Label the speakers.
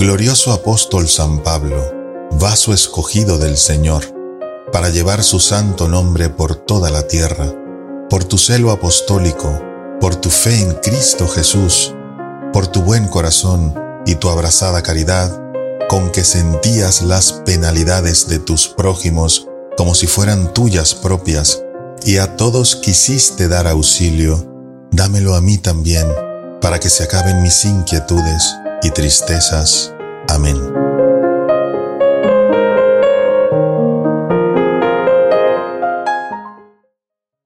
Speaker 1: Glorioso apóstol San Pablo, vaso escogido del Señor, para llevar su santo nombre por toda la tierra, por tu celo apostólico, por tu fe en Cristo Jesús, por tu buen corazón y tu abrazada caridad, con que sentías las penalidades de tus prójimos como si fueran tuyas propias, y a todos quisiste dar auxilio, dámelo a mí también, para que se acaben mis inquietudes y tristezas. Amén.